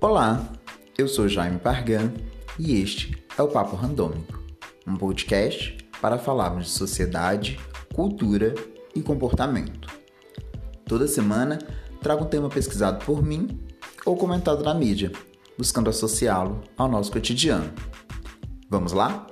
Olá, eu sou Jaime Pargan e este é o Papo Randômico, um podcast para falarmos de sociedade, cultura e comportamento. Toda semana trago um tema pesquisado por mim ou comentado na mídia, buscando associá-lo ao nosso cotidiano. Vamos lá?